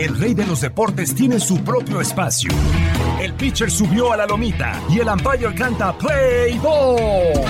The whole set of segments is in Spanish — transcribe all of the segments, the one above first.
El rey de los deportes tiene su propio espacio. El pitcher subió a la lomita y el umpire canta Play Ball.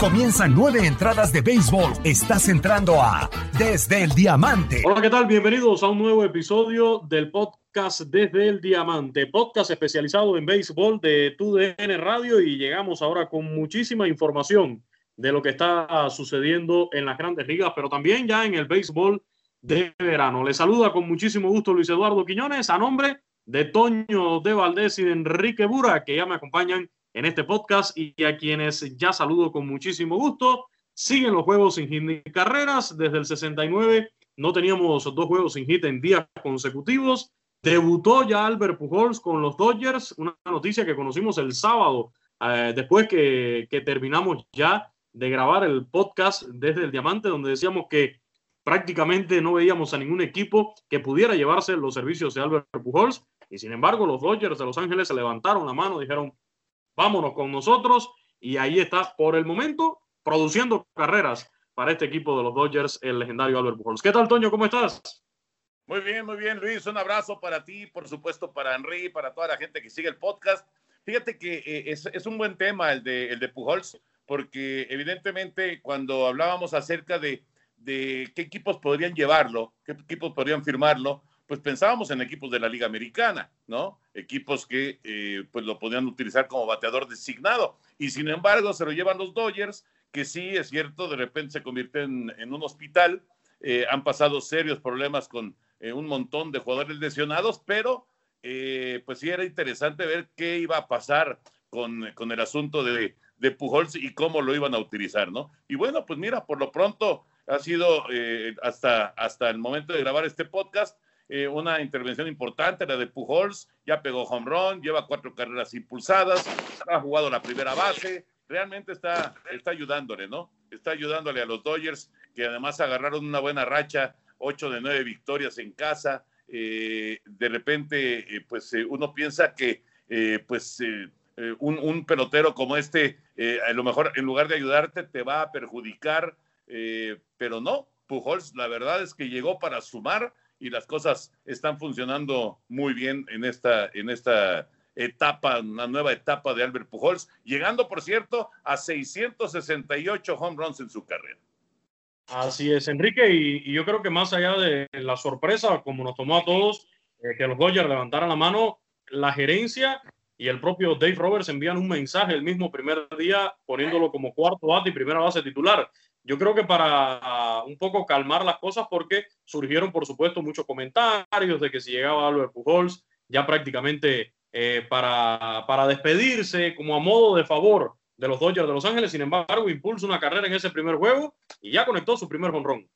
Comienzan nueve entradas de béisbol. Estás entrando a Desde el Diamante. Hola, ¿qué tal? Bienvenidos a un nuevo episodio del podcast Desde el Diamante, podcast especializado en béisbol de TUDN Radio y llegamos ahora con muchísima información de lo que está sucediendo en las grandes ligas, pero también ya en el béisbol de verano. Le saluda con muchísimo gusto Luis Eduardo Quiñones a nombre de Toño de Valdés y de Enrique Bura, que ya me acompañan en este podcast y a quienes ya saludo con muchísimo gusto. Siguen los juegos sin hit ni carreras. Desde el 69 no teníamos dos juegos sin hit en días consecutivos. Debutó ya Albert Pujols con los Dodgers, una noticia que conocimos el sábado, eh, después que, que terminamos ya de grabar el podcast desde el Diamante, donde decíamos que prácticamente no veíamos a ningún equipo que pudiera llevarse los servicios de Albert Pujols. Y sin embargo, los Dodgers de Los Ángeles se levantaron la mano, dijeron, vámonos con nosotros. Y ahí está, por el momento, produciendo carreras para este equipo de los Dodgers, el legendario Albert Pujols. ¿Qué tal, Toño? ¿Cómo estás? Muy bien, muy bien, Luis. Un abrazo para ti, por supuesto, para Henry, para toda la gente que sigue el podcast. Fíjate que eh, es, es, un buen tema el de, el de Pujols, porque evidentemente cuando hablábamos acerca de de qué equipos podrían llevarlo, qué equipos podrían firmarlo, pues pensábamos en equipos de la Liga Americana, ¿no? Equipos que eh, pues lo podían utilizar como bateador designado. Y sin embargo, se lo llevan los Dodgers, que sí, es cierto, de repente se convierten en un hospital. Eh, han pasado serios problemas con eh, un montón de jugadores lesionados, pero pues sí era interesante ver qué iba a pasar con, con el asunto de, de Pujols y cómo lo iban a utilizar, ¿no? Y bueno, pues mira, por lo pronto ha sido eh, hasta, hasta el momento de grabar este podcast eh, una intervención importante, la de Pujols, ya pegó home run, lleva cuatro carreras impulsadas, ha jugado la primera base, realmente está, está ayudándole, ¿no? Está ayudándole a los Dodgers, que además agarraron una buena racha, ocho de nueve victorias en casa. Eh, de repente, pues uno piensa que, pues, un, un, pelotero como este, a lo mejor en lugar de ayudarte, te va a perjudicar eh, pero no, Pujols la verdad es que llegó para sumar y las cosas están funcionando muy bien en esta, en esta etapa, una nueva etapa de Albert Pujols, llegando, por cierto, a 668 home runs en su carrera. Así es, Enrique, y, yo creo que más allá de la sorpresa, como nos tomó a todos, eh, que los Dodgers levantaran la mano, la gerencia y el propio Dave Roberts envían un mensaje el mismo primer día poniéndolo como cuarto bate y primera base titular yo creo que para un poco calmar las cosas, porque surgieron, por supuesto, muchos comentarios de que si llegaba Albert Pujols, ya prácticamente eh, para, para despedirse, como a modo de favor de los Dodgers de Los Ángeles, sin embargo, impulsa una carrera en ese primer juego y ya conectó su primer honrón.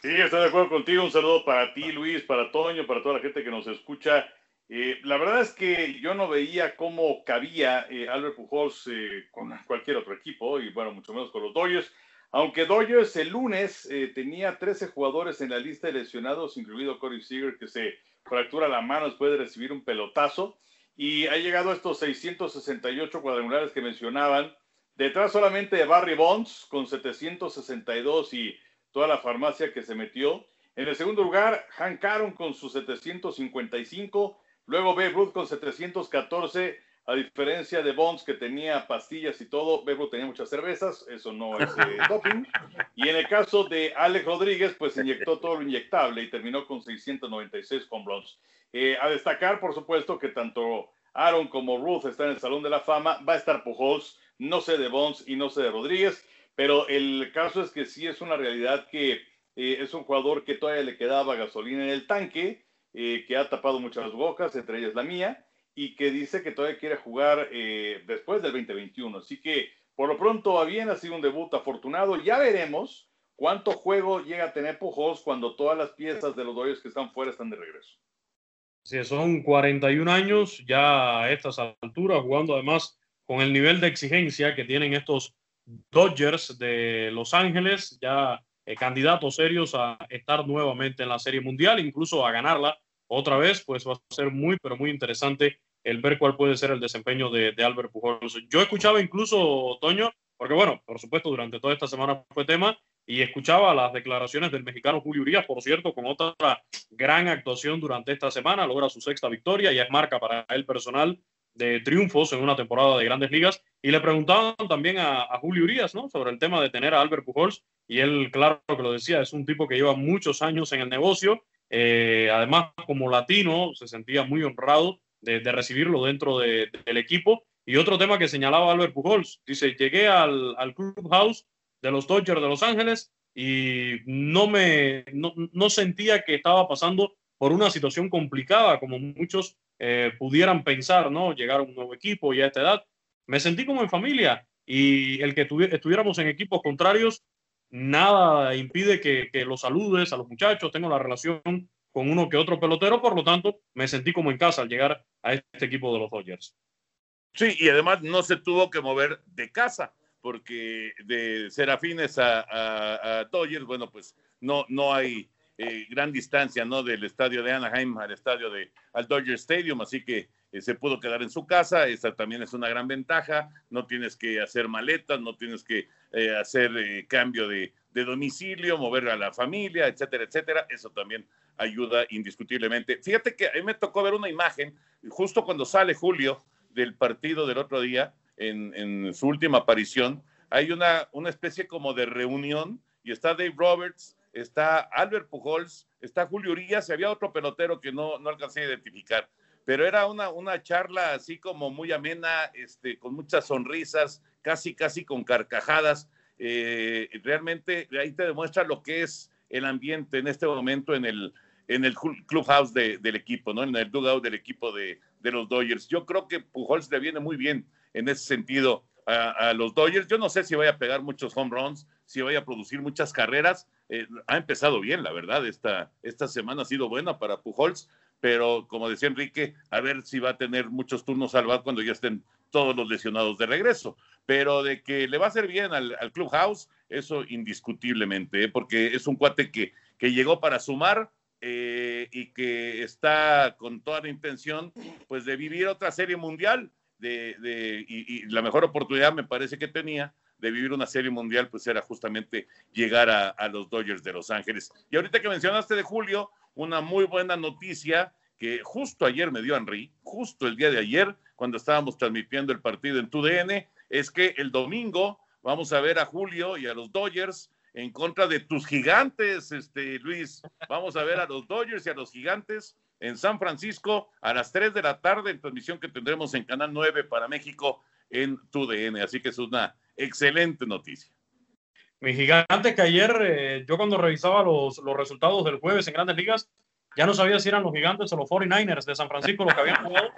Sí, estoy de acuerdo contigo. Un saludo para ti, Luis, para Toño, para toda la gente que nos escucha. Eh, la verdad es que yo no veía cómo cabía eh, Albert Pujols con cualquier otro equipo y bueno, mucho menos con los Dodgers. Aunque Dodgers el lunes eh, tenía 13 jugadores en la lista de lesionados, incluido Corey Seager, que se fractura la mano después de recibir un pelotazo, y ha llegado a estos 668 cuadrangulares que mencionaban, detrás solamente de Barry Bonds con 762 y toda la farmacia que se metió. En el segundo lugar, Hank Aaron con sus 755, luego Babe Ruth con 714, a diferencia de Bonds, que tenía pastillas y todo, Bebo tenía muchas cervezas, eso no es eh, doping. Y en el caso de Alex Rodríguez, pues inyectó todo lo inyectable y terminó con 696 con Bonds. Eh, a destacar, por supuesto, que tanto Aaron como Ruth están en el Salón de la Fama, va a estar Pujols, no sé de Bonds y no sé de Rodríguez, pero el caso es que sí es una realidad que eh, es un jugador que todavía le quedaba gasolina en el tanque, que ha tapado muchas bocas, entre ellas la mía, y que dice que todavía quiere jugar eh, después del 2021. Así que por lo pronto va bien, ha sido un debut afortunado. Ya veremos ¿Cuánto juego llega a tener Pujols cuando todas las piezas de los Dodgers que están fuera están de regreso? Sí, son 41 años ya a estas alturas, jugando además con el nivel de exigencia que tienen estos Dodgers de Los Ángeles, ya eh, candidatos serios a estar nuevamente en la Serie Mundial, incluso a ganarla otra vez, pues va a ser muy, pero muy interesante el ver cuál puede ser el desempeño de, de Albert Pujols. Yo escuchaba incluso, Toño, porque bueno, por supuesto, durante toda esta semana fue tema, y escuchaba las declaraciones del mexicano Julio Urias, por cierto, con otra gran actuación durante esta semana, logra su sexta victoria y es marca para él personal de triunfos en una temporada de grandes ligas. Y le preguntaban también a, Julio Urias ¿no? sobre el tema de tener a Albert Pujols y él, claro que lo decía, es un tipo que lleva muchos años en el negocio. Eh, además, como latino, se sentía muy honrado de, recibirlo dentro del equipo. Y otro tema que señalaba Albert Pujols, dice, llegué al, al clubhouse de los Dodgers de Los Ángeles y no me no, sentía que estaba pasando por una situación complicada como muchos eh, pudieran pensar, ¿no? Llegar a un nuevo equipo y a esta edad. Me sentí como en familia y el que estuviéramos en equipos contrarios, nada impide que, que los saludes a los muchachos, tengo la relación con uno que otro pelotero, por lo tanto, me sentí como en casa al llegar a este equipo de los Dodgers. Sí, y además no se tuvo que mover de casa porque de Serafines a, Dodgers, bueno, pues no, no hay eh, gran distancia, ¿no? Del estadio de Anaheim al estadio de al Dodger Stadium, así que eh, se pudo quedar en su casa, esa también es una gran ventaja, no tienes que hacer maletas, no tienes que eh, hacer cambio de, de, domicilio, mover a la familia, etcétera, etcétera, eso también ayuda indiscutiblemente. Fíjate que a mí me tocó ver una imagen, justo cuando sale Julio del partido del otro día, en, su última aparición, hay una, una especie como de reunión y está Dave Roberts, está Albert Pujols, está Julio Urias y había otro pelotero que no, no alcancé a identificar. Pero era una, una charla así como muy amena, este, con muchas sonrisas, casi, casi con carcajadas. Eh, realmente ahí te demuestra lo que es el ambiente en este momento en el, en el clubhouse del equipo, ¿no? En el dugout del equipo de, de los Dodgers. Yo creo que Pujols le viene muy bien en ese sentido a, los Dodgers. Yo no sé si vaya a pegar muchos home runs, si vaya a producir muchas carreras. Eh, ha empezado bien, la verdad. Esta, esta semana ha sido buena para Pujols, pero como decía Enrique, a ver si va a tener muchos turnos al bar cuando ya estén todos los lesionados de regreso. Pero de que le va a hacer bien al, Clubhouse, eso indiscutiblemente, ¿eh? porque es un cuate que, que llegó para sumar, eh, y que está con toda la intención pues de vivir otra serie mundial de, y, la mejor oportunidad me parece que tenía de vivir una serie mundial, pues era justamente llegar a, los Dodgers de Los Ángeles. Y ahorita que mencionaste de Julio, una muy buena noticia que justo ayer me dio Henry, justo el día de ayer, cuando estábamos transmitiendo el partido en TUDN, es que el domingo vamos a ver a Julio y a los Dodgers en contra de tus gigantes, este Luis. Vamos a ver a los Dodgers y a los gigantes en San Francisco a las 3 de la tarde en transmisión que tendremos en Canal 9 para México en TUDN. Así que es una excelente noticia. Mi gigante que ayer, eh, yo cuando revisaba los, los resultados del jueves en Grandes Ligas, ya no sabía si eran los gigantes o los 49ers de San Francisco los que habían jugado,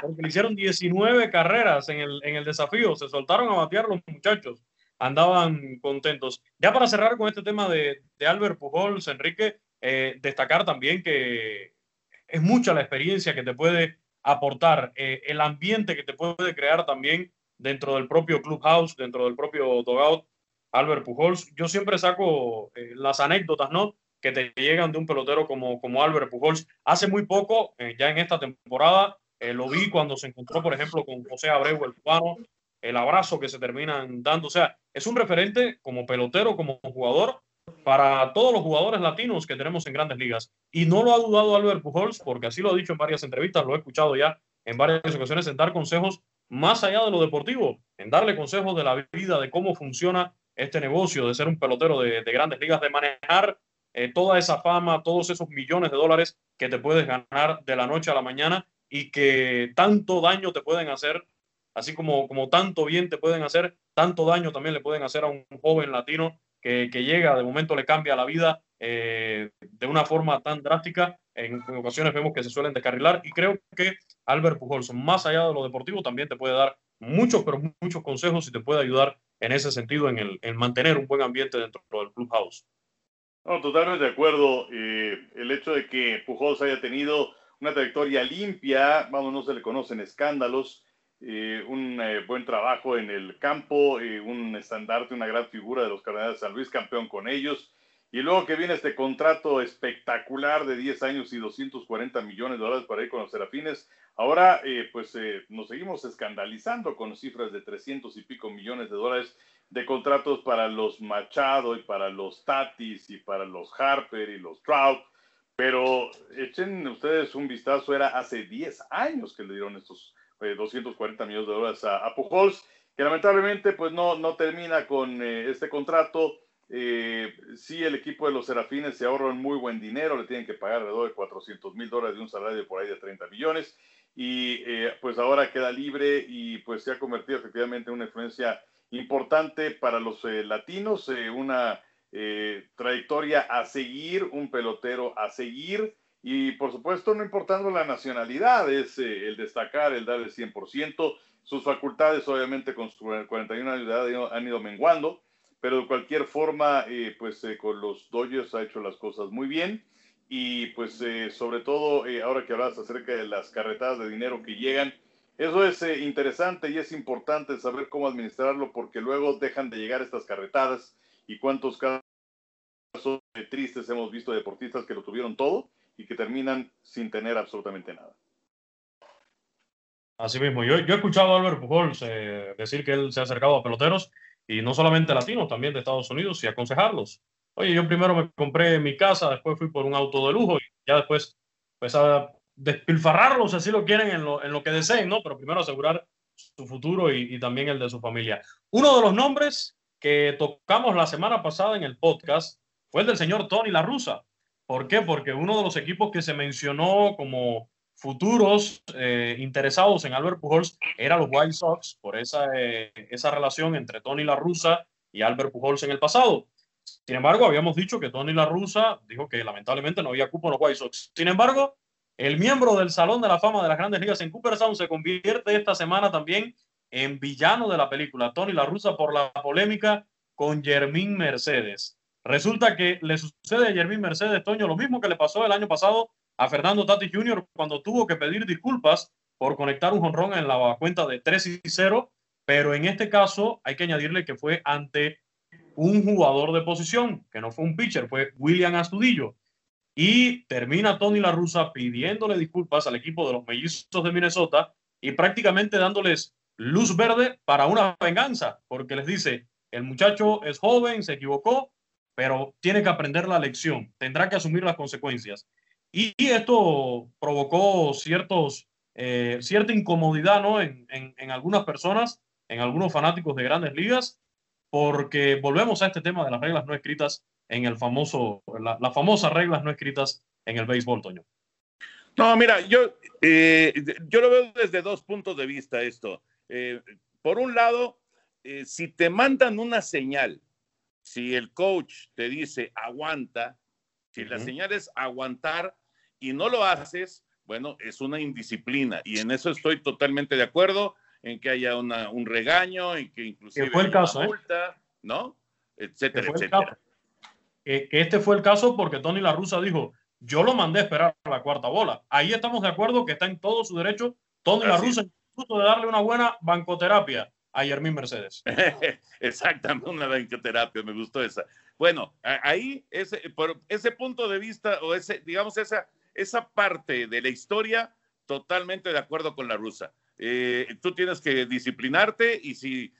porque le hicieron 19 carreras en el, en el desafío, se soltaron a batear los muchachos, andaban contentos. Ya para cerrar con este tema de, de Albert Pujols, Enrique, eh, destacar también que es mucha la experiencia que te puede aportar, eh, el ambiente que te puede crear también dentro del propio clubhouse, dentro del propio dogout, Albert Pujols. Yo siempre saco eh, las anécdotas, ¿no? Que te llegan de un pelotero como, como Albert Pujols. Hace muy poco, eh, ya en esta temporada, lo vi cuando se encontró, por ejemplo, con José Abreu, el cubano, el abrazo que se terminan dando. O sea, es un referente como pelotero, como jugador, para todos los jugadores latinos que tenemos en grandes ligas. Y no lo ha dudado Albert Pujols, porque así lo ha dicho en varias entrevistas, lo he escuchado ya en varias ocasiones, en dar consejos más allá de lo deportivo, en darle consejos de la vida, de cómo funciona este negocio, de ser un pelotero de, grandes ligas, de manejar eh, toda esa fama, todos esos millones de dólares que te puedes ganar de la noche a la mañana y que tanto daño te pueden hacer, así como, como tanto bien te pueden hacer, tanto daño también le pueden hacer a un joven latino que, llega, de momento le cambia la vida eh, de una forma tan drástica. En, ocasiones vemos que se suelen descarrilar y creo que Albert Pujols, más allá de lo deportivo, también te puede dar muchos, pero muchos consejos y te puede ayudar en ese sentido, en, el, en mantener un buen ambiente dentro del clubhouse. No, totalmente de acuerdo. Eh, el hecho de que Pujols haya tenido una trayectoria limpia, vamos, no se le conocen escándalos, eh, un eh, buen trabajo en el campo, un estandarte, una gran figura de los Cardenales de San Luis, campeón con ellos. Y luego que viene este contrato espectacular de 10 años y 240 millones de dólares para ir con los Serafines, ahora pues nos seguimos escandalizando con cifras de 300 y pico millones de dólares de contratos para los Machado y para los Tatis y para los Harper y los Trout. Pero echen ustedes un vistazo, era hace 10 años que le dieron estos 240 eh, millones de dólares a, Pujols, que lamentablemente pues no, no termina con eh, este contrato. Eh, sí, el equipo de los Serafines se ahorran muy buen dinero, le tienen que pagar alrededor de 400 mil dólares de un salario por ahí de 30 millones. Y pues ahora queda libre y pues se ha convertido efectivamente en una influencia importante para los latinos, una eh, trayectoria a seguir, un pelotero a seguir. Y por supuesto no importando la nacionalidad, es eh, el destacar, el dar el 100%, sus facultades obviamente con sus 41 años de edad han ido menguando, pero de cualquier forma eh, pues con los Dodgers ha hecho las cosas muy bien y pues sobre todo ahora que hablas acerca de las carretadas de dinero que llegan, eso es interesante y es importante saber cómo administrarlo porque luego dejan de llegar estas carretadas y cuántos casos tristes hemos visto deportistas que lo tuvieron todo y que terminan sin tener absolutamente nada. Así mismo, yo, yo he escuchado a Albert Pujols eh, decir que él se ha acercado a peloteros y no solamente latinos, también de Estados Unidos y aconsejarlos. Oye, yo primero me compré mi casa, después fui por un auto de lujo y ya después pues a despilfarrarlos así lo quieren en lo, en lo que deseen, ¿no? Pero primero asegurar su futuro y, y también el de su familia. Uno de los nombres que tocamos la semana pasada en el podcast fue el del señor Tony La Russa. ¿Por qué? Porque uno de los equipos que se mencionó como futuros eh, interesados en Albert Pujols era los White Sox por esa, eh, esa relación entre Tony La Russa y Albert Pujols en el pasado. Sin embargo, habíamos dicho que Tony La Russa dijo que lamentablemente no había cupo en los White Sox. Sin embargo, el miembro del Salón de la Fama de las Grandes Ligas en Cooperstown se convierte esta semana también en villano de la película, Tony La Russa, por la polémica con Jermín Mercedes. Resulta que le sucede a Jermín Mercedes Toño lo mismo que le pasó el año pasado a Fernando Tati Jr. cuando tuvo que pedir disculpas por conectar un jonrón en la cuenta de 3 y 0, pero en este caso hay que añadirle que fue ante un jugador de posición, que no fue un pitcher, fue William Astudillo. Y termina Tony La Russa pidiéndole disculpas al equipo de los mellizos de Minnesota y prácticamente dándoles luz verde para una venganza, porque les dice, el muchacho es joven, se equivocó, pero tiene que aprender la lección, tendrá que asumir las consecuencias. Y, esto provocó ciertos, eh, cierta incomodidad ¿no? En, en, algunas personas, en algunos fanáticos de grandes ligas, porque volvemos a este tema de las reglas no escritas en el famoso, las famosas reglas no escritas en el béisbol, Toño. No, mira, yo, eh, yo lo veo desde dos puntos de vista esto. Eh, por un lado, eh, si te mandan una señal, si el coach te dice aguanta, si la señal es aguantar y no lo haces, bueno, es una indisciplina y en eso estoy totalmente de acuerdo, en que haya una, un regaño y que inclusive fue el caso, ¿eh? multa, ¿no? Etcétera, etcétera. Que, este fue el caso porque Tony La Russa dijo, yo lo mandé a esperar a la cuarta bola. Ahí estamos de acuerdo que está en todo su derecho Tony La Russa incluso de darle una buena bancoterapia a Yermín Mercedes. Exactamente, una bancoterapia, me gustó esa. Bueno, ahí, ese, por ese punto de vista, o ese, digamos, esa, esa parte de la historia, totalmente de acuerdo con la rusa. Eh, tú tienes que disciplinarte y si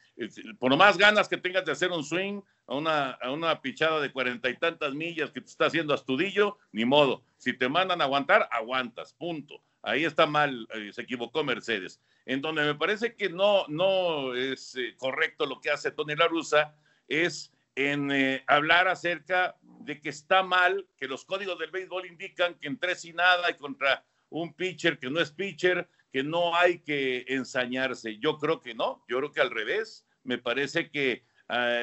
por lo más ganas que tengas de hacer un swing a una, a una pichada de cuarenta y tantas millas que te está haciendo astudillo, ni modo. Si te mandan aguantar, aguantas, punto. Ahí está mal, eh, se equivocó Mercedes. En donde me parece que no, no es eh, correcto lo que hace Tony La Russa es en eh, hablar acerca de que está mal, que los códigos del béisbol indican que en tres y nada y contra un pitcher que no es pitcher, que no hay que ensañarse. Yo creo que no, yo creo que al revés. Me parece que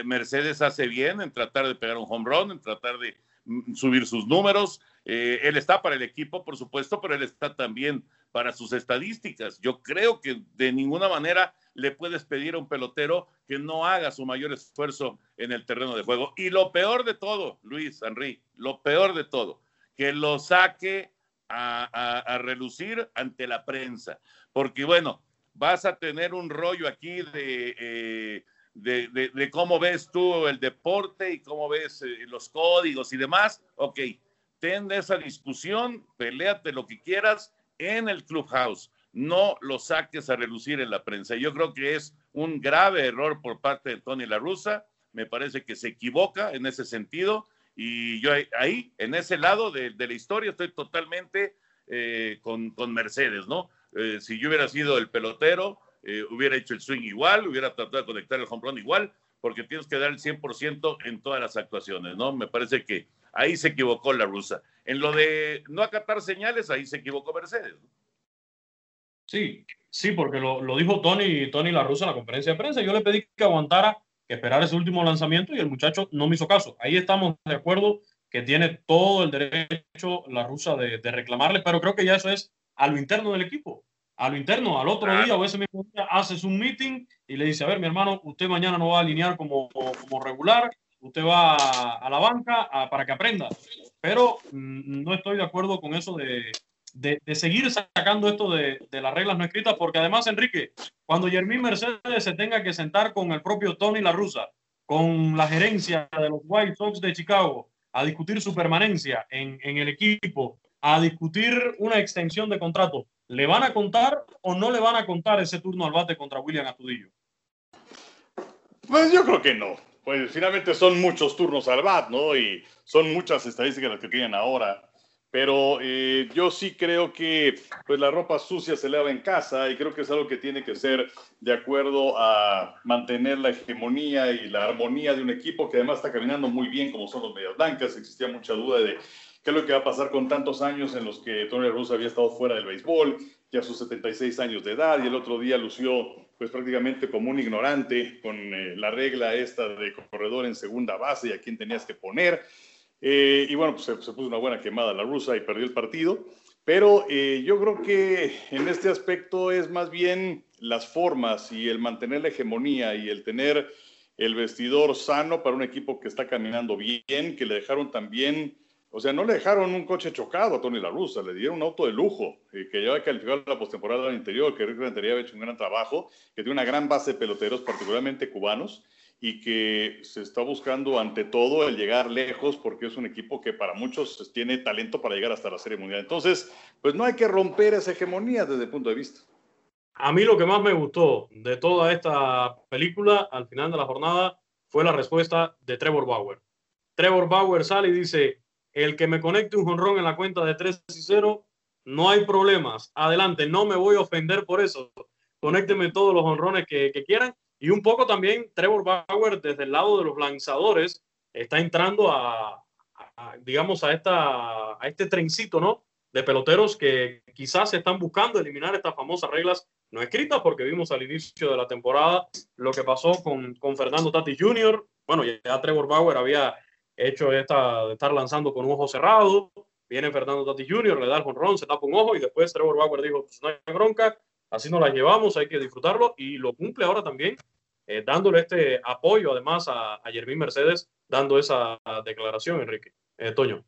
Mercedes hace bien en tratar de pegar un home run, en tratar de mm, subir sus números, eh, él está para el equipo, por supuesto, pero él está también para sus estadísticas. Yo creo que de ninguna manera le puedes pedir a un pelotero que no haga su mayor esfuerzo en el terreno de juego. Y lo peor de todo, Luis Henry, lo peor de todo, que lo saque a, relucir ante la prensa. Porque bueno, vas a tener un rollo aquí de, eh, de, cómo ves tú el deporte y cómo ves eh, los códigos y demás. Ok, ten esa discusión, peleate lo que quieras en el clubhouse. No lo saques a relucir en la prensa. Yo creo que es un grave error por parte de Tony La Russa. Me parece que se equivoca en ese sentido. Y yo ahí, en ese lado de, la historia, estoy totalmente eh, con, Mercedes, ¿no? Eh, si yo hubiera sido el pelotero, eh, hubiera hecho el swing igual, hubiera tratado de conectar el home run igual, porque tienes que dar el 100% en todas las actuaciones, ¿no? Me parece que ahí se equivocó la rusa. En lo de no acatar señales, ahí se equivocó Mercedes. Sí, sí, porque lo, lo, dijo Tony, Tony La Rusa en la conferencia de prensa. Yo le pedí que aguantara, que esperara ese último lanzamiento y el muchacho no me hizo caso. Ahí estamos de acuerdo que tiene todo el derecho la rusa de, de reclamarle, pero creo que ya eso es a lo interno del equipo a lo interno, al otro día o ese mismo día haces un meeting y le dice, a ver, mi hermano, usted mañana no va a alinear como, como regular, usted va a, la banca para que aprenda. Pero mm, no estoy de acuerdo con eso de, de, seguir sacando esto de, de, las reglas no escritas, porque además, Enrique, cuando Jermín Mercedes se tenga que sentar con el propio Tony La Russa, con la gerencia de los White Sox de Chicago, a discutir su permanencia en, en el equipo, a discutir una extensión de contrato, ¿Le van a contar o no le van a contar ese turno al bate contra William Astudillo? Pues yo creo que no. Pues finalmente son muchos turnos al bat, ¿no? Y son muchas estadísticas las que tienen ahora. Pero eh, yo sí creo que pues la ropa sucia se lava en casa y creo que es algo que tiene que ser de acuerdo a mantener la hegemonía y la armonía de un equipo que además está caminando muy bien como son los Medias Blancas. Existía mucha duda de qué es lo que va a pasar con tantos años en los que Tony Russo había estado fuera del béisbol, ya sus 76 años de edad, y el otro día lució pues prácticamente como un ignorante con eh, la regla esta de corredor en segunda base y a quién tenías que poner. Eh, y bueno, pues se, puso una buena quemada la rusa y perdió el partido. Pero eh, yo creo que en este aspecto es más bien las formas y el mantener la hegemonía y el tener el vestidor sano para un equipo que está caminando bien, que le dejaron también o sea, no le dejaron un coche chocado a Tony La Russa, le dieron un auto de lujo, eh, que ya había calificado la postemporada del interior, que Rick Rentería había hecho un gran trabajo, que tiene una gran base de peloteros, particularmente cubanos, y que se está buscando ante todo el llegar lejos, porque es un equipo que para muchos tiene talento para llegar hasta la Serie Mundial. Entonces, pues no hay que romper esa hegemonía desde el punto de vista. A mí lo que más me gustó de toda esta película al final de la jornada fue la respuesta de Trevor Bauer. Trevor Bauer sale y dice, el que me conecte un jonrón en la cuenta de 3 y 0, no hay problemas. Adelante, no me voy a ofender por eso. Conécteme todos los honrones que, quieran. Y un poco también Trevor Bauer desde el lado de los lanzadores está entrando a, digamos, a, esta, a este trencito, ¿no? De peloteros que quizás están buscando eliminar estas famosas reglas no escritas, porque vimos al inicio de la temporada lo que pasó con, con Fernando Tati Jr. Bueno, ya Trevor Bauer había hecho esta, de estar lanzando con un ojo cerrado. Viene Fernando Tati Jr., le da el jonrón, se tapa un ojo y después Trevor Bauer dijo, pues no hay bronca, así nos la llevamos, hay que disfrutarlo y lo cumple ahora también, eh, dándole este apoyo además a, a Mercedes, dando esa declaración, Enrique. Eh, Toño.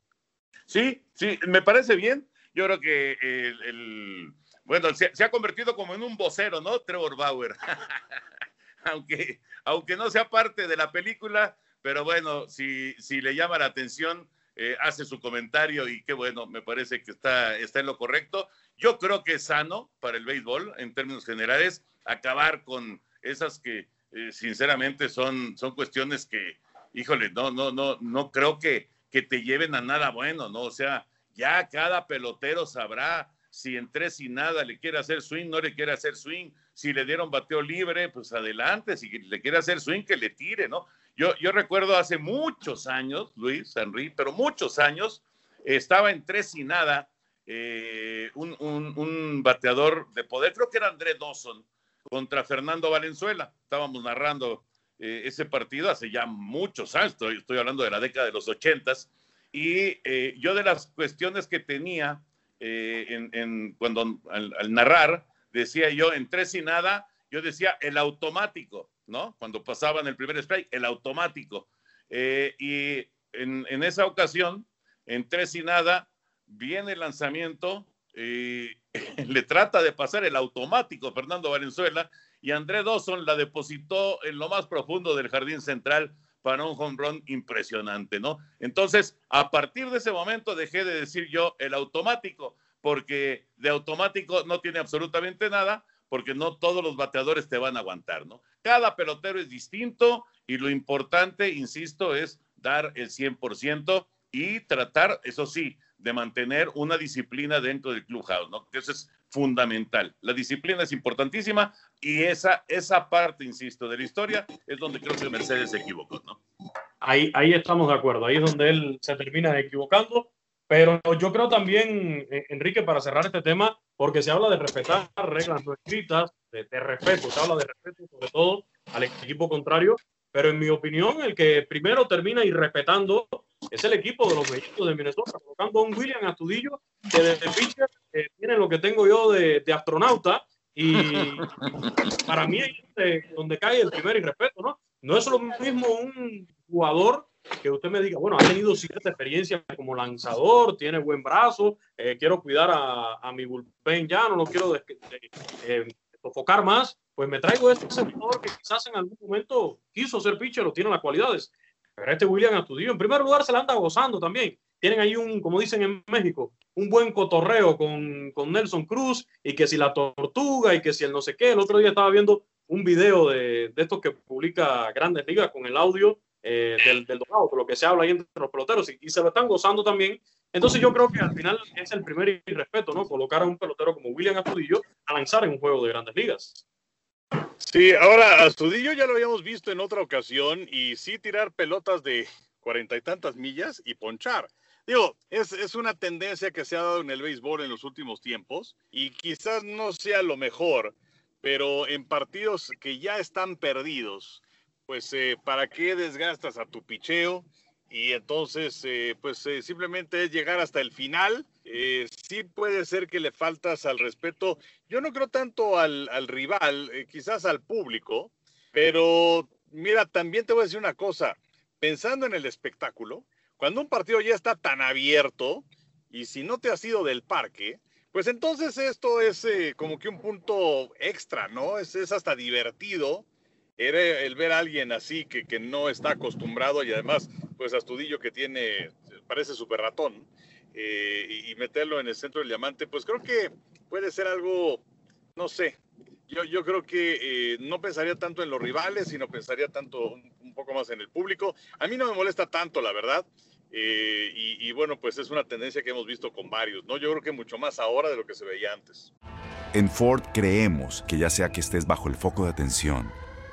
Sí, sí, me parece bien. Yo creo que el, bueno, se, se, ha convertido como en un vocero, ¿no? Trevor Bauer. aunque, aunque no sea parte de la película, pero bueno, si, si le llama la atención, eh, hace su comentario y qué bueno, me parece que está, está en lo correcto. Yo creo que es sano para el béisbol, en términos generales, acabar con esas que eh, sinceramente son, son cuestiones que, híjole, no, no, no, no creo que, que te lleven a nada bueno, ¿no? O sea, ya cada pelotero sabrá si en tres nada le quiere hacer swing, no le quiere hacer swing. Si le dieron bateo libre, pues adelante. Si le quiere hacer swing, que le tire, ¿no? Yo, recuerdo hace muchos años, Luis Henry, pero muchos años, estaba en tres y nada eh, un, bateador de poder, creo que era André Dawson, contra Fernando Valenzuela. Estábamos narrando eh, ese partido hace ya muchos años, estoy, hablando de la década de los ochentas, y eh, yo de las cuestiones que tenía en, cuando al, narrar, decía yo, en tres y nada, yo decía el automático, ¿no? Cuando pasaban el primer spray, el automático. Eh, y en, en, esa ocasión, en tres y nada, viene el lanzamiento, y le trata de pasar el automático Fernando Valenzuela y André Dawson la depositó en lo más profundo del jardín central para un home run impresionante, ¿no? Entonces, a partir de ese momento dejé de decir yo el automático, porque de automático no tiene absolutamente nada, porque no todos los bateadores te van a aguantar, ¿no? Cada pelotero es distinto y lo importante, insisto, es dar el 100% y tratar, eso sí, de mantener una disciplina dentro del clubhouse, ¿no? Eso es fundamental. La disciplina es importantísima y esa, esa parte, insisto, de la historia es donde creo que Mercedes se equivocó, ¿no? Ahí, ahí estamos de acuerdo, ahí es donde él se termina equivocando, pero yo creo también, eh, Enrique, para cerrar este tema, porque se habla de respetar reglas no escritas, de, de respeto, se habla de respeto sobre todo al equipo contrario, pero en mi opinión, el que primero termina irrespetando es el equipo de los mellizos de Minnesota, colocando a un William Astudillo que desde pitcher eh, tiene lo que tengo yo de, de astronauta y para mí es donde cae el primer irrespeto, ¿no? No es lo mismo un jugador que usted me diga, bueno, ha tenido cierta experiencia como lanzador, tiene buen brazo, eh, quiero cuidar a, a, mi bullpen ya, no lo quiero de, eh, sofocar más, pues me traigo este jugador que quizás en algún momento quiso ser pitcher o tiene las cualidades. Pero este William Astudillo, en primer lugar, se la anda gozando también. Tienen ahí un, como dicen en México, un buen cotorreo con, con Nelson Cruz y que si la tortuga y que si el no sé qué. El otro día estaba viendo un video de, de estos que publica Grandes Ligas con el audio eh, del, del dorado, lo que se habla ahí entre los peloteros y, y, se lo están gozando también. Entonces yo creo que al final es el primer irrespeto, ¿no? Colocar a un pelotero como William Astudillo a lanzar en un juego de Grandes Ligas. Sí, ahora Astudillo ya lo habíamos visto en otra ocasión y sí tirar pelotas de cuarenta y tantas millas y ponchar. Digo, es, es, una tendencia que se ha dado en el béisbol en los últimos tiempos y quizás no sea lo mejor, pero en partidos que ya están perdidos, pues eh, ¿para qué desgastas a tu picheo? Y entonces, eh, pues eh, simplemente es llegar hasta el final. Sí puede ser que le faltas al respeto. Yo no creo tanto al, al rival, quizás al público, pero mira, también te voy a decir una cosa. Pensando en el espectáculo, cuando un partido ya está tan abierto y si no te has ido del parque, pues entonces esto es como que un punto extra, ¿no? Es hasta divertido el, el ver a alguien así que, que, no está acostumbrado y además, pues Astudillo que tiene, parece súper ratón, eh, y, meterlo en el centro del diamante, pues creo que puede ser algo, no sé, yo, yo creo que eh, no pensaría tanto en los rivales, sino pensaría tanto un, poco más en el público. A mí no me molesta tanto, la verdad. Eh, y, bueno, pues es una tendencia que hemos visto con varios, ¿no? Yo creo que mucho más ahora de lo que se veía antes. En Ford creemos que ya sea que estés bajo el foco de atención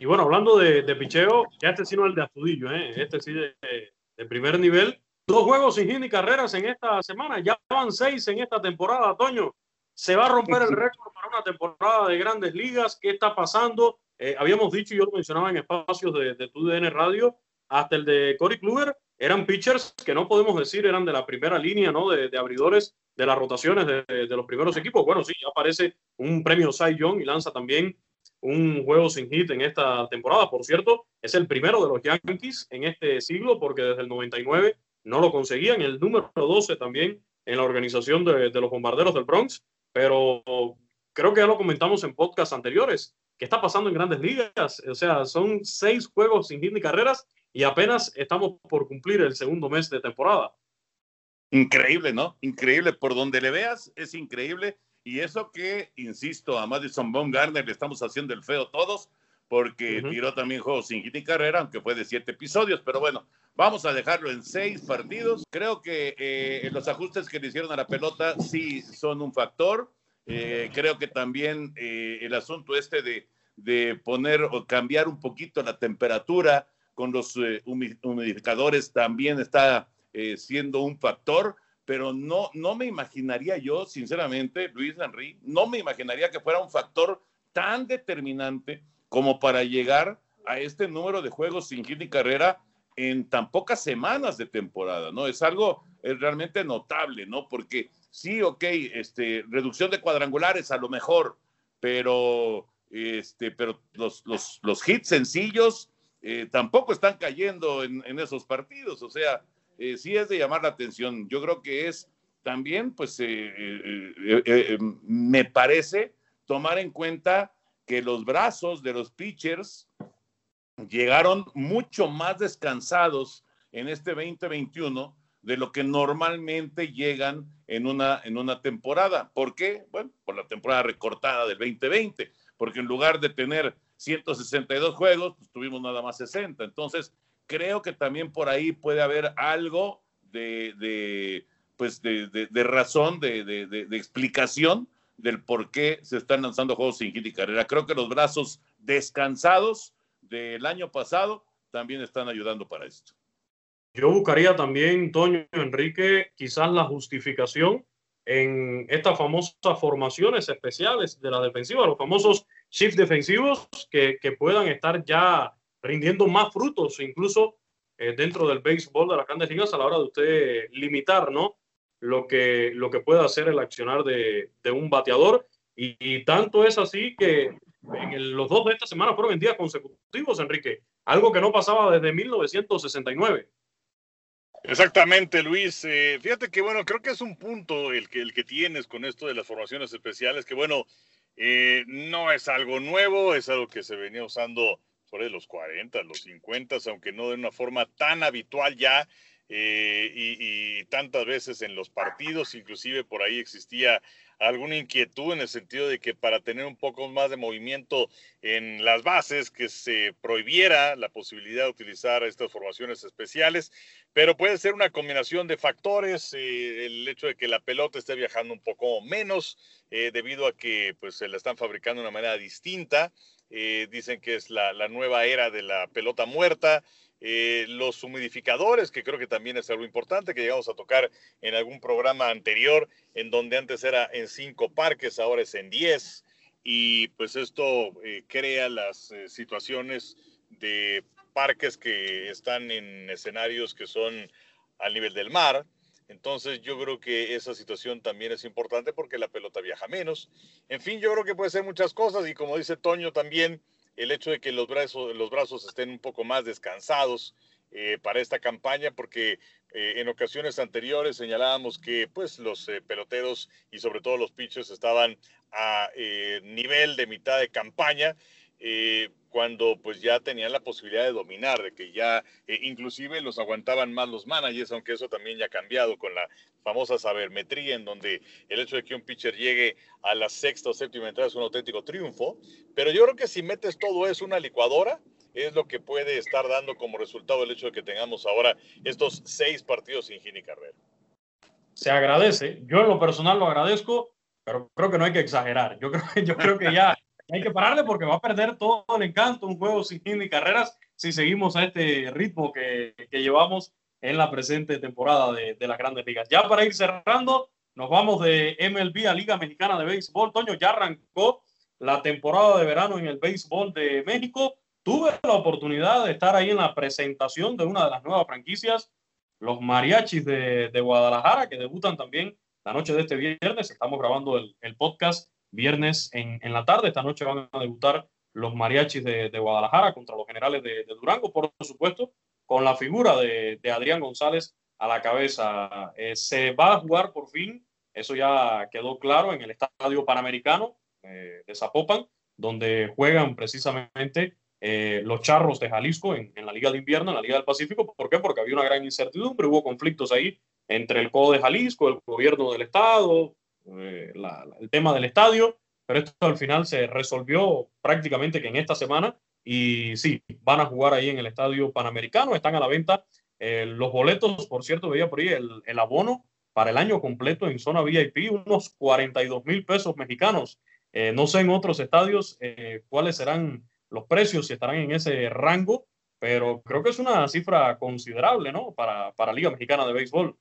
Y bueno, hablando de, de picheo, ya este sí no es el de Astudillo, ¿eh? este sí de, primer nivel. Dos juegos sin hit ni carreras en esta semana, ya van seis en esta temporada, Toño. Se va a romper el récord para una temporada de grandes ligas. ¿Qué está pasando? Eh, habíamos dicho, yo lo mencionaba en espacios de, de TUDN Radio, hasta el de Cory Kluber, eran pitchers que no podemos decir eran de la primera línea, ¿no? De, de abridores de las rotaciones de, de, los primeros equipos. Bueno, sí, ya aparece un premio Cy Young y lanza también un juego sin hit en esta temporada. Por cierto, es el primero de los Yankees en este siglo porque desde el 99 no lo conseguían. El número 12 también en la organización de, los bombarderos del Bronx. Pero creo que ya lo comentamos en podcasts anteriores. ¿Qué está pasando en grandes ligas? O sea, son seis juegos sin hit ni carreras y apenas estamos por cumplir el segundo mes de temporada. Increíble, ¿no? Increíble. Por donde le veas, es increíble. Y eso que, insisto, a Madison Baumgartner le estamos haciendo el feo todos, porque uh -huh. tiró también juegos sin hit y carrera, aunque fue de siete episodios, pero bueno, vamos a dejarlo en seis partidos. Creo que eh, los ajustes que le hicieron a la pelota sí son un factor. Eh, creo que también eh, el asunto este de, de poner o cambiar un poquito la temperatura con los humidificadores también está siendo un factor, pero no, no me imaginaría yo, sinceramente, Luis Henry, no me imaginaría que fuera un factor tan determinante como para llegar a este número de juegos sin hit y carrera en tan pocas semanas de temporada, ¿no? Es algo realmente notable, ¿no? Porque sí, ok, este, reducción de cuadrangulares a lo mejor, pero, este, pero los, los, los hits sencillos eh, tampoco están cayendo en, en, esos partidos, o sea, eh, sí es de llamar la atención. Yo creo que es también, pues, eh, me parece tomar en cuenta que los brazos de los pitchers llegaron mucho más descansados en este 2021 de lo que normalmente llegan en una, en una temporada. ¿Por qué? Bueno, por la temporada recortada del 2020, porque en lugar de tener 162 juegos, pues tuvimos nada más 60. Entonces, creo que también por ahí puede haber algo de, de pues de, de, razón, de, explicación del por qué se están lanzando juegos sin hit y carrera. Creo que los brazos descansados del año pasado también están ayudando para esto. Yo buscaría también, Toño Enrique, quizás la justificación en estas famosas formaciones especiales de la defensiva, los famosos shift defensivos que, que puedan estar ya rindiendo más frutos, incluso eh, dentro del béisbol de las grandes ligas a la hora de usted limitar, ¿no? Lo que, lo que puede hacer el accionar de, de un bateador. Y, tanto es así que en los dos de esta semana fueron en días consecutivos, Enrique, algo que no pasaba desde 1969. Exactamente, Luis. Eh, fíjate que, bueno, creo que es un punto el que, el que tienes con esto de las formaciones especiales, que, bueno, eh, no es algo nuevo, es algo que se venía usando sobre los 40, los 50, aunque no de una forma tan habitual ya eh, y, tantas veces en los partidos, inclusive por ahí existía alguna inquietud en el sentido de que para tener un poco más de movimiento en las bases, que se prohibiera la posibilidad de utilizar estas formaciones especiales, pero puede ser una combinación de factores, eh, el hecho de que la pelota esté viajando un poco menos, eh, debido a que pues, se la están fabricando de una manera distinta, eh, dicen que es la, la nueva era de la pelota muerta, eh, los humidificadores, que creo que también es algo importante, que llegamos a tocar en algún programa anterior, en donde antes era en cinco parques, ahora es en diez, y pues esto eh, crea las eh, situaciones de parques que están en escenarios que son al nivel del mar. Entonces yo creo que esa situación también es importante porque la pelota viaja menos. En fin, yo creo que puede ser muchas cosas y como dice Toño también, el hecho de que los brazos, los brazos estén un poco más descansados eh, para esta campaña, porque eh, en ocasiones anteriores señalábamos que pues los eh, peloteros y sobre todo los pitchers estaban a nivel de mitad de campaña eh, cuando pues ya tenían la posibilidad de dominar, de que ya eh, inclusive los aguantaban más los managers, aunque eso también ya ha cambiado con la famosa sabermetría, en donde el hecho de que un pitcher llegue a la sexta o séptima entrada es un auténtico triunfo, pero yo creo que si metes todo eso una licuadora, es lo que puede estar dando como resultado el hecho de que tengamos ahora estos seis partidos sin Gini Carrera. Se agradece, yo en lo personal lo agradezco, pero creo que no hay que exagerar. Yo creo, yo creo que ya hay que pararle porque va a perder todo el encanto un juego sin ni carreras si seguimos a este ritmo que, que llevamos en la presente temporada de, de, las grandes ligas. Ya para ir cerrando, nos vamos de MLB a Liga Mexicana de Béisbol. Toño, ya arrancó la temporada de verano en el béisbol de México. Tuve la oportunidad de estar ahí en la presentación de una de las nuevas franquicias, los mariachis de, de Guadalajara, que debutan también la noche de este viernes. Estamos grabando el, el podcast viernes en, en, la tarde. Esta noche van a debutar los mariachis de, de Guadalajara contra los generales de, de, Durango, por supuesto, con la figura de, Adrián González a la cabeza. Eh, se va a jugar por fin, eso ya quedó claro, en el Estadio Panamericano eh, de Zapopan, donde juegan precisamente eh, los charros de Jalisco en, en, la Liga de Invierno, en la Liga del Pacífico. ¿Por qué? Porque había una gran incertidumbre, hubo conflictos ahí entre el CODE de Jalisco, el gobierno del Estado, eh, el tema del estadio, pero esto al final se resolvió prácticamente que en esta semana y sí, van a jugar ahí en el estadio panamericano, están a la venta eh, los boletos, por cierto, veía por ahí el, abono para el año completo en zona VIP, unos 42 mil pesos mexicanos Eh, no sé en otros estadios cuáles serán los precios, si estarán en ese rango, pero creo que es una cifra considerable, ¿no? Para, para Liga Mexicana de Béisbol.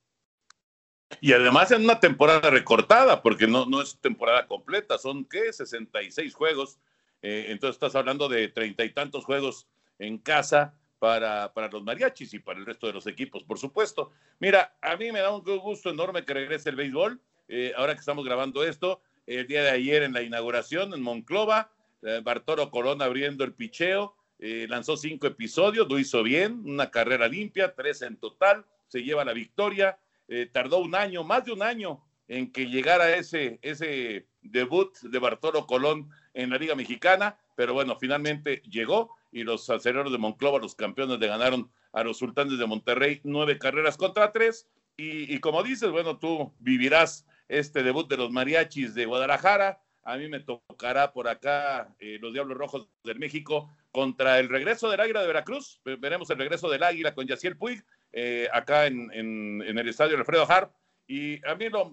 Y además en una temporada recortada, porque no, no es temporada completa, son ¿qué? 66 juegos. Eh, entonces estás hablando de treinta y tantos juegos en casa para, para, los mariachis y para el resto de los equipos, por supuesto. Mira, a mí me da un gusto enorme que regrese el béisbol. Eh, ahora que estamos grabando esto, el día de ayer en la inauguración en Monclova, eh, Bartolo Colón abriendo el picheo, lanzó cinco episodios, lo hizo bien, una carrera limpia, tres en total, se lleva la victoria. Eh, tardó un año, más de un año, en que llegara ese, ese debut de Bartolo Colón en la Liga Mexicana, pero bueno, finalmente llegó y los aceleros de Monclova, los campeones, le ganaron a los sultanes de Monterrey nueve carreras contra tres. Y, y como dices, bueno, tú vivirás este debut de los mariachis de Guadalajara. A mí me tocará por acá eh, los Diablos Rojos del México contra el regreso del Águila de Veracruz. Veremos el regreso del Águila con Yaciel Puig eh, acá en, el estadio Alfredo Harp. Y a mí lo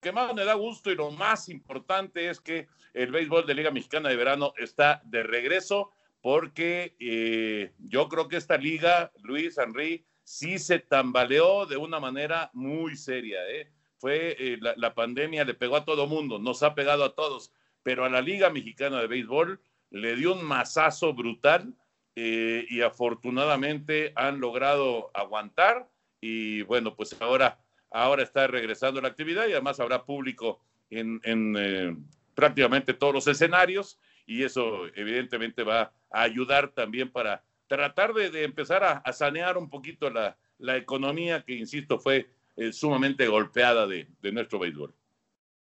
que más me da gusto y lo más importante es que el béisbol de Liga Mexicana de Verano está de regreso porque eh, yo creo que esta liga, Luis Henry, sí se tambaleó de una manera muy seria. ¿eh? Fue la, la, pandemia, le pegó a todo mundo, nos ha pegado a todos, pero a la Liga Mexicana de Béisbol le dio un mazazo brutal eh, y afortunadamente han logrado aguantar y bueno, pues ahora, ahora está regresando la actividad y además habrá público en, eh, prácticamente todos los escenarios y eso evidentemente va a ayudar también para tratar de, empezar a, sanear un poquito la, economía que, insisto, fue eh, sumamente golpeada de, nuestro béisbol.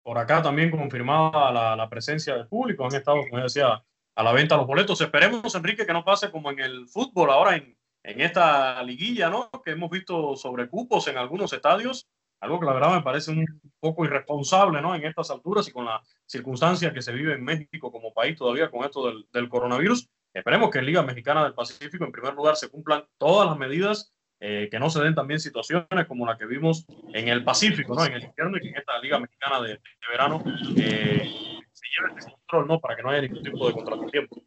Por acá también confirmada la, la, presencia del público, han estado, como decía, a la venta los boletos. Esperemos, Enrique, que no pase como en el fútbol ahora en, en esta liguilla, ¿no? Que hemos visto sobre cupos en algunos estadios, algo que la verdad me parece un poco irresponsable, ¿no? En estas alturas y con la circunstancia que se vive en México como país todavía con esto del, del coronavirus. Esperemos que en Liga Mexicana del Pacífico, en primer lugar, se cumplan todas las medidas, eh, que no se den también situaciones como la que vimos en el Pacífico, ¿no? En el invierno y en esta Liga Mexicana de, de verano. Eh, se lleve este control, ¿no? Para que no haya ningún tipo de contratiempo.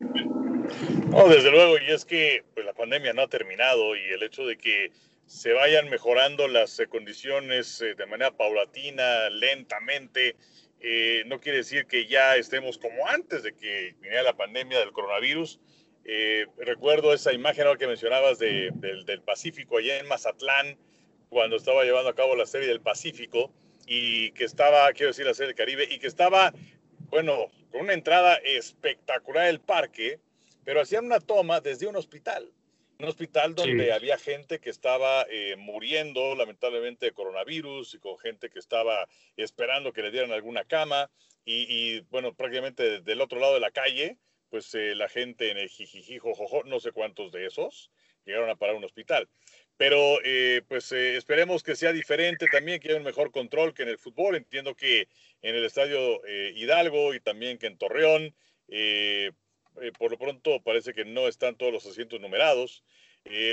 No, desde luego, y es que pues, la pandemia no ha terminado y el hecho de que se vayan mejorando las eh, condiciones eh, de manera paulatina, lentamente, eh, no quiere decir que ya estemos como antes de que viniera la pandemia del coronavirus. recuerdo esa imagen que mencionabas del, del Pacífico allá en Mazatlán, cuando estaba llevando a cabo la serie del Pacífico y que estaba, quiero decir, la serie del Caribe, y que estaba bueno, con una entrada espectacular del parque, pero hacían una toma desde un hospital. Un hospital donde había gente que estaba eh, muriendo lamentablemente de coronavirus y con gente que estaba esperando que le dieran alguna cama. Y, bueno, prácticamente del otro lado de la calle, pues eh, la gente en el jijijijojojo, no sé cuántos de esos, llegaron a parar un hospital. Pero eh, pues eh, esperemos que sea diferente también, que haya un mejor control que en el fútbol. Entiendo que en el estadio eh, Hidalgo y también que en Torreón, por lo pronto parece que no están todos los asientos numerados,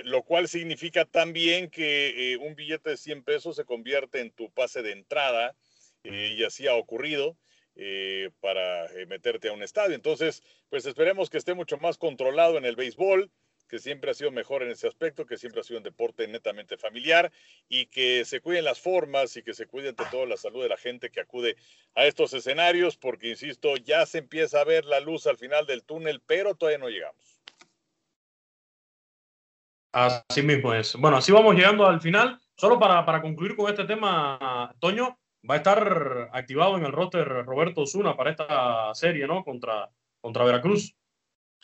lo cual significa también que un billete de 100 pesos se convierte en tu pase de entrada y así ha ocurrido. para meterte a un estadio. Entonces, pues esperemos que esté mucho más controlado en el béisbol que siempre ha sido mejor en ese aspecto, que siempre ha sido un deporte netamente familiar y que se cuiden las formas y que se cuide ante todo la salud de la gente que acude a estos escenarios, porque insisto, ya se empieza a ver la luz al final del túnel, pero todavía no llegamos. Así mismo es. Bueno, así vamos llegando al final. Solo para, para concluir con este tema, Toño, va a estar activado en el roster Roberto Osuna para esta serie, ¿no? Contra, contra Veracruz.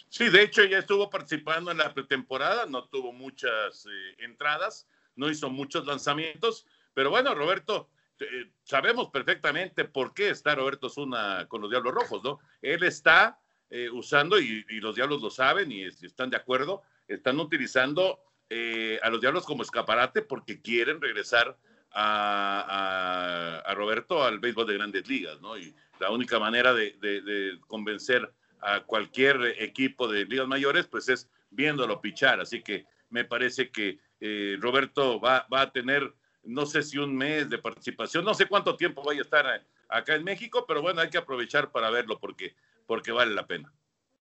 Sí, de hecho ya estuvo participando en la pretemporada, no tuvo muchas eh, entradas, no hizo muchos lanzamientos, pero bueno, Roberto, eh, sabemos perfectamente por qué está Roberto Zuna con los Diablos Rojos, ¿no? Él está eh, usando, y, los Diablos lo saben y, están de acuerdo, están utilizando a los Diablos como escaparate porque quieren regresar a, Roberto al béisbol de grandes ligas, ¿no? Y la única manera de, de convencer a cualquier equipo de ligas mayores, pues es viéndolo pichar. Así que me parece que eh, Roberto va, va, a tener, no sé si un mes de participación, no sé cuánto tiempo vaya a estar acá en México, pero bueno, hay que aprovechar para verlo porque, porque vale la pena.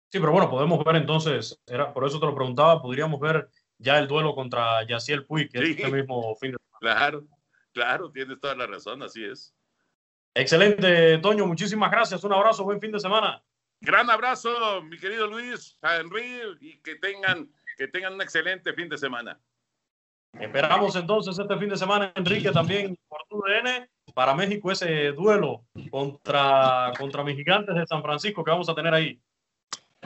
Sí, pero bueno, podemos ver entonces, era, por eso te lo preguntaba, podríamos ver ya el duelo contra Yaciel Puig, que es este mismo fin de semana. Claro, claro, tienes toda la razón, así es. Excelente, Toño, muchísimas gracias, un abrazo, buen fin de semana. Gran abrazo, mi querido Luis, a Henry, y que tengan, que tengan un excelente fin de semana. Esperamos entonces este fin de semana, Enrique, también por tu DN, para México ese duelo contra, contra mis gigantes de San Francisco que vamos a tener ahí.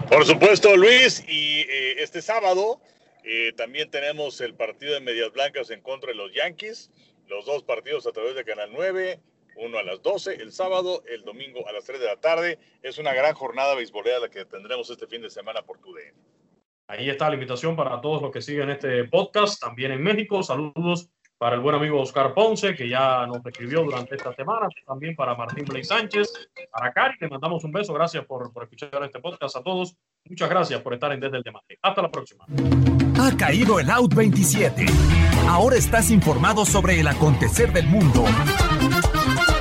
Por supuesto, Luis, y eh, este sábado eh, también tenemos el partido de Medias Blancas en contra de los Yankees, los dos partidos a través de Canal 9, uno a las 12 el sábado, el domingo a las 3 de la tarde. Es una gran jornada beisbolera la que tendremos este fin de semana por tu DN. Ahí está la invitación para todos los que siguen este podcast, también en México. Saludos para el buen amigo Oscar Ponce, que ya nos escribió durante esta semana, también para Martín Blake Sánchez, para Cari, le mandamos un beso, gracias por, por, escuchar este podcast a todos, muchas gracias por estar en Desde el Diamante. Hasta la próxima. Ha caído el Out 27. Ahora estás informado sobre el acontecer del mundo.